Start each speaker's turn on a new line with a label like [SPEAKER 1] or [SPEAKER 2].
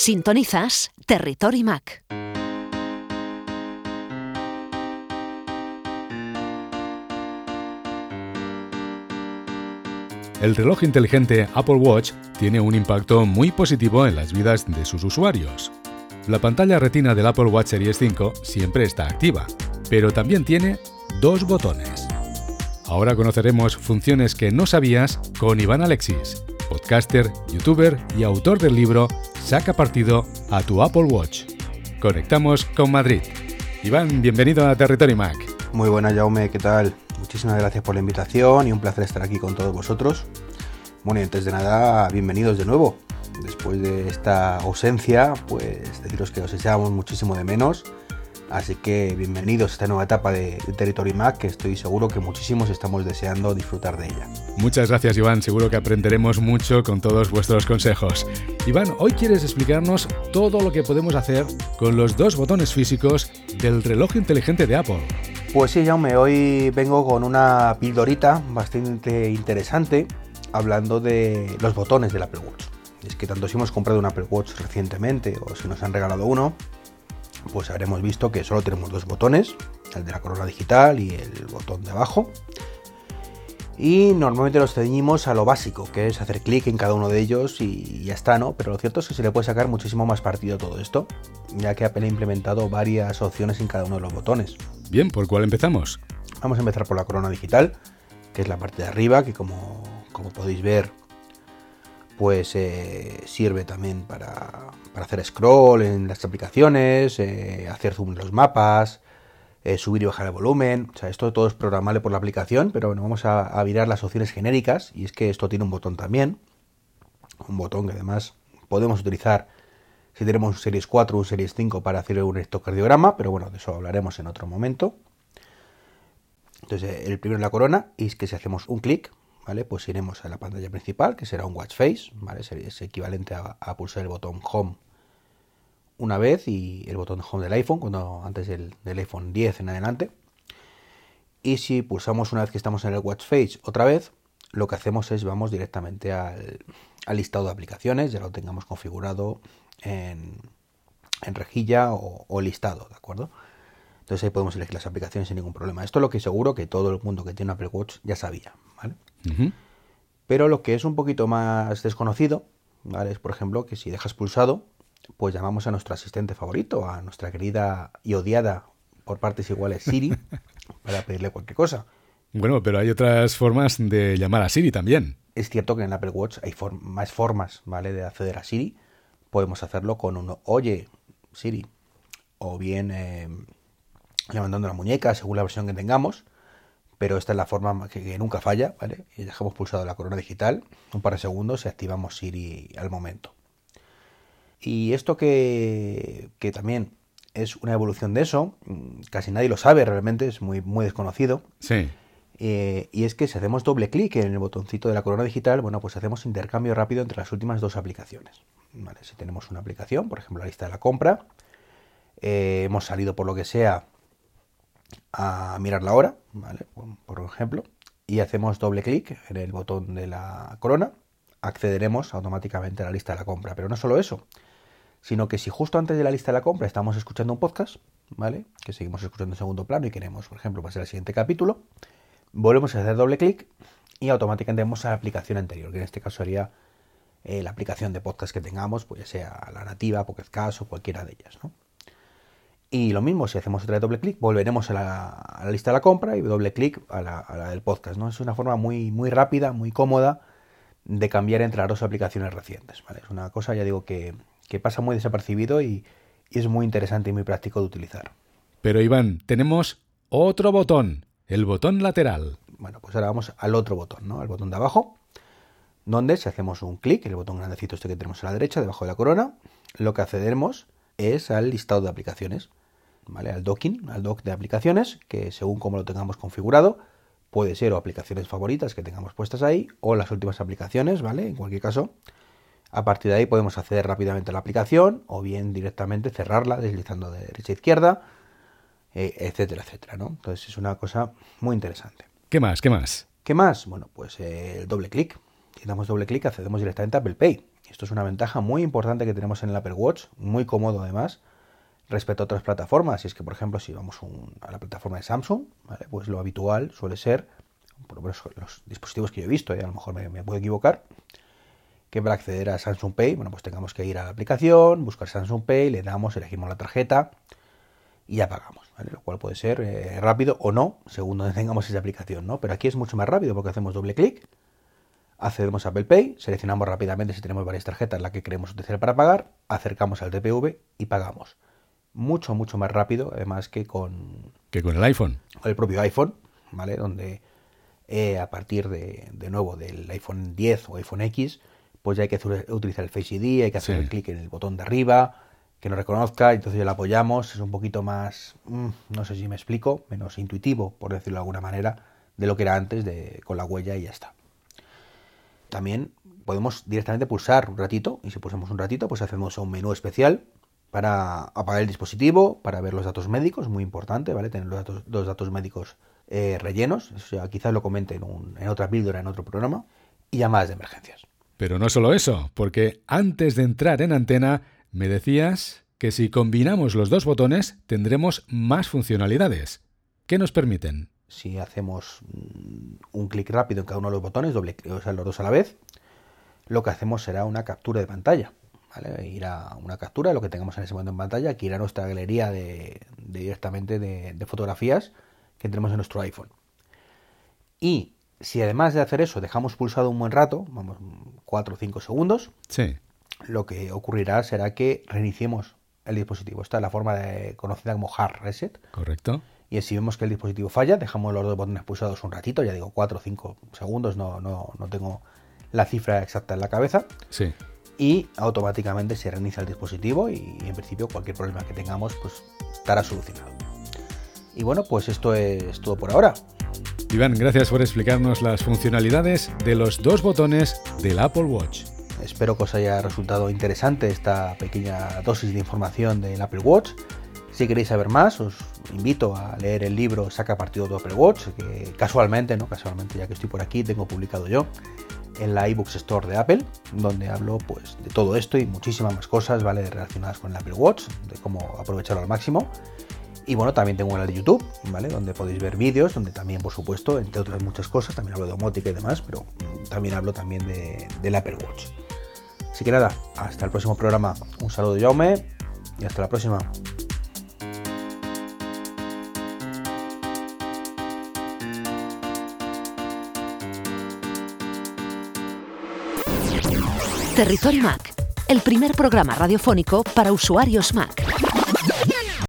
[SPEAKER 1] Sintonizas Territory Mac.
[SPEAKER 2] El reloj inteligente Apple Watch tiene un impacto muy positivo en las vidas de sus usuarios. La pantalla retina del Apple Watch Series 5 siempre está activa, pero también tiene dos botones. Ahora conoceremos funciones que no sabías con Iván Alexis, podcaster, youtuber y autor del libro Saca partido a tu Apple Watch. Conectamos con Madrid. Iván, bienvenido a Territory Mac.
[SPEAKER 3] Muy buena, Jaume, ¿qué tal? Muchísimas gracias por la invitación y un placer estar aquí con todos vosotros. Bueno, y antes de nada, bienvenidos de nuevo. Después de esta ausencia, pues deciros que os echábamos muchísimo de menos Así que bienvenidos a esta nueva etapa de, Territory Mac que estoy seguro que muchísimos estamos deseando disfrutar de ella.
[SPEAKER 2] Muchas gracias Iván, seguro que aprenderemos mucho con todos vuestros consejos. Iván, hoy quieres explicarnos todo lo que podemos hacer con los dos botones físicos del reloj inteligente de Apple.
[SPEAKER 3] Pues sí, Jaume, hoy vengo con una pildorita bastante interesante hablando de los botones del Apple Watch. Es que tanto si hemos comprado un Apple Watch recientemente o si nos han regalado uno, pues habremos visto que solo tenemos dos botones, el de la corona digital y el botón de abajo. Y normalmente los ceñimos a lo básico, que es hacer clic en cada uno de ellos y ya está, ¿no? Pero lo cierto es que se le puede sacar muchísimo más partido a todo esto, ya que Apple ha implementado varias opciones en cada uno de los botones.
[SPEAKER 2] Bien, ¿por cuál empezamos?
[SPEAKER 3] Vamos a empezar por la corona digital, que es la parte de arriba, que como, como podéis ver pues eh, sirve también para, hacer scroll en las aplicaciones, eh, hacer zoom en los mapas, eh, subir y bajar el volumen. O sea, esto todo es programable por la aplicación, pero bueno, vamos a, a, mirar las opciones genéricas y es que esto tiene un botón también. Un botón que además podemos utilizar si tenemos un Series 4 o un Series 5 para hacer un electrocardiograma, pero bueno, de eso hablaremos en otro momento. Entonces, el primero en la corona es que si hacemos un clic, pues iremos a la pantalla principal, que será un watch face, ¿vale? Es equivalente a, pulsar el botón home una vez y el botón home del iPhone, cuando antes del, iPhone 10 en adelante. Y si pulsamos una vez que estamos en el watch face otra vez, lo que hacemos es vamos directamente al, listado de aplicaciones, ya lo tengamos configurado en, rejilla o, listado, ¿de acuerdo? Entonces ahí podemos elegir las aplicaciones sin ningún problema. Esto es lo que seguro que todo el mundo que tiene un Apple Watch ya sabía, ¿vale? Pero lo que es un poquito más desconocido, ¿vale? Es por ejemplo que si dejas pulsado, pues llamamos a nuestro asistente favorito, a nuestra querida y odiada por partes iguales Siri, para pedirle cualquier cosa.
[SPEAKER 2] Bueno, pero hay otras formas de llamar a Siri también.
[SPEAKER 3] Es cierto que en Apple Watch hay más formas, ¿vale? De acceder a Siri. Podemos hacerlo con un Oye, Siri. O bien eh, levantando la muñeca según la versión que tengamos, pero esta es la forma que, nunca falla, ¿vale? Y dejamos pulsado la corona digital, un par de segundos y activamos Siri al momento. Y esto que, que también es una evolución de eso, mm, casi nadie lo sabe realmente, es muy, muy desconocido.
[SPEAKER 2] Sí.
[SPEAKER 3] Eh, y es que si hacemos doble clic en el botoncito de la corona digital, bueno, pues hacemos intercambio rápido entre las últimas dos aplicaciones. ¿vale? Si tenemos una aplicación, por ejemplo la lista de la compra, eh, hemos salido por lo que sea a mirar la hora, ¿vale? por ejemplo, y hacemos doble clic en el botón de la corona, accederemos automáticamente a la lista de la compra. Pero no solo eso, sino que si justo antes de la lista de la compra estamos escuchando un podcast, ¿vale? Que seguimos escuchando en segundo plano y queremos, por ejemplo, pasar al siguiente capítulo, volvemos a hacer doble clic y automáticamente vamos a la aplicación anterior, que en este caso sería eh, la aplicación de podcast que tengamos, pues ya sea la nativa, Pocket Cast o cualquiera de ellas, ¿no? Y lo mismo, si hacemos otra doble clic, volveremos a la, lista de la compra y doble clic a la, del podcast. ¿no? Es una forma muy, muy rápida, muy cómoda de cambiar entre las dos aplicaciones recientes. ¿vale? Es una cosa, ya digo, que, pasa muy desapercibido y, y, es muy interesante y muy práctico de utilizar.
[SPEAKER 2] Pero Iván, tenemos otro botón, el botón lateral.
[SPEAKER 3] Bueno, pues ahora vamos al otro botón, ¿no? Al botón de abajo, donde si hacemos un clic, el botón grandecito este que tenemos a la derecha, debajo de la corona, lo que accederemos es al listado de aplicaciones. ¿vale? Al docking, al dock de aplicaciones, que según como lo tengamos configurado, puede ser o aplicaciones favoritas que tengamos puestas ahí, o las últimas aplicaciones, ¿vale? En cualquier caso, a partir de ahí podemos acceder rápidamente a la aplicación, o bien directamente cerrarla deslizando de derecha a izquierda, eh, etcétera, etcétera, ¿no? Entonces es una cosa muy interesante.
[SPEAKER 2] ¿Qué más? ¿Qué más?
[SPEAKER 3] ¿Qué más? Bueno, pues eh, el doble clic. Si damos doble clic accedemos directamente a Apple Pay. Esto es una ventaja muy importante que tenemos en el Apple Watch, muy cómodo además, respecto a otras plataformas. Y es que, por ejemplo, si vamos a la plataforma de Samsung, pues lo habitual suele ser, por los dispositivos que yo he visto, y a lo mejor me, puedo equivocar, que para acceder a Samsung Pay, bueno, pues tengamos que ir a la aplicación, buscar Samsung Pay, le damos, elegimos la tarjeta y ya pagamos, Lo cual puede ser eh, rápido o no, según donde tengamos esa aplicación, ¿no? Pero aquí es mucho más rápido porque hacemos doble clic, accedemos a Apple Pay, seleccionamos rápidamente si tenemos varias tarjetas la que queremos utilizar para pagar, acercamos al TPV y pagamos mucho, mucho más rápido, además que con...
[SPEAKER 2] Que con el iPhone.
[SPEAKER 3] Con el propio iPhone, ¿vale? Donde eh, a partir de, de, nuevo del iPhone 10 o iPhone X, pues ya hay que utilizar el Face ID, hay que hacer el clic en el botón de arriba, que nos reconozca, entonces ya lo apoyamos, es un poquito más, mm, no sé si me explico, menos intuitivo, por decirlo de alguna manera, de lo que era antes de, con la huella y ya está. También podemos directamente pulsar un ratito, y si pulsamos un ratito, pues hacemos un menú especial para apagar el dispositivo, para ver los datos médicos, muy importante, ¿vale? Tener los datos, los datos médicos eh, rellenos, o sea, quizás lo comente en, en otra píldora, en otro programa, y llamadas de emergencias.
[SPEAKER 2] Pero no solo eso, porque antes de entrar en antena, me decías que si combinamos los dos botones tendremos más funcionalidades. ¿Qué nos permiten?
[SPEAKER 3] Si hacemos mm, un clic rápido en cada uno de los botones, doble o sea, los dos a la vez, lo que hacemos será una captura de pantalla. Ir a una captura de lo que tengamos en ese momento en pantalla, que irá a nuestra galería de, directamente de, fotografías que tenemos en nuestro iPhone. Y si además de hacer eso dejamos pulsado un buen rato, vamos 4 o 5 segundos, lo que ocurrirá será que reiniciemos el dispositivo. Esta es la forma de, conocida como hard reset.
[SPEAKER 2] Correcto.
[SPEAKER 3] Y si vemos que el dispositivo falla, dejamos los dos botones pulsados un ratito, ya digo 4 o 5 segundos, no, no, no tengo la cifra exacta en la cabeza.
[SPEAKER 2] Sí
[SPEAKER 3] y automáticamente se reinicia el dispositivo y en principio cualquier problema que tengamos pues estará solucionado. Y bueno, pues esto es todo por ahora.
[SPEAKER 2] Iván, gracias por explicarnos las funcionalidades de los dos botones del Apple Watch.
[SPEAKER 3] Espero que os haya resultado interesante esta pequeña dosis de información del Apple Watch. Si queréis saber más, os invito a leer el libro Saca partido de Apple Watch, que casualmente, no casualmente, ya que estoy por aquí, tengo publicado yo en la iBooks Store de Apple, donde hablo pues de todo esto y muchísimas más cosas, ¿vale? Relacionadas con el Apple Watch, de cómo aprovecharlo al máximo. Y bueno, también tengo un canal de YouTube, ¿vale? Donde podéis ver vídeos, donde también, por supuesto, entre otras muchas cosas, también hablo de domótica y demás, pero también hablo también de, del Apple Watch. Así que nada, hasta el próximo programa. Un saludo, Jaume, y hasta la próxima.
[SPEAKER 1] Territorio Mac, el primer programa radiofónico para usuarios Mac.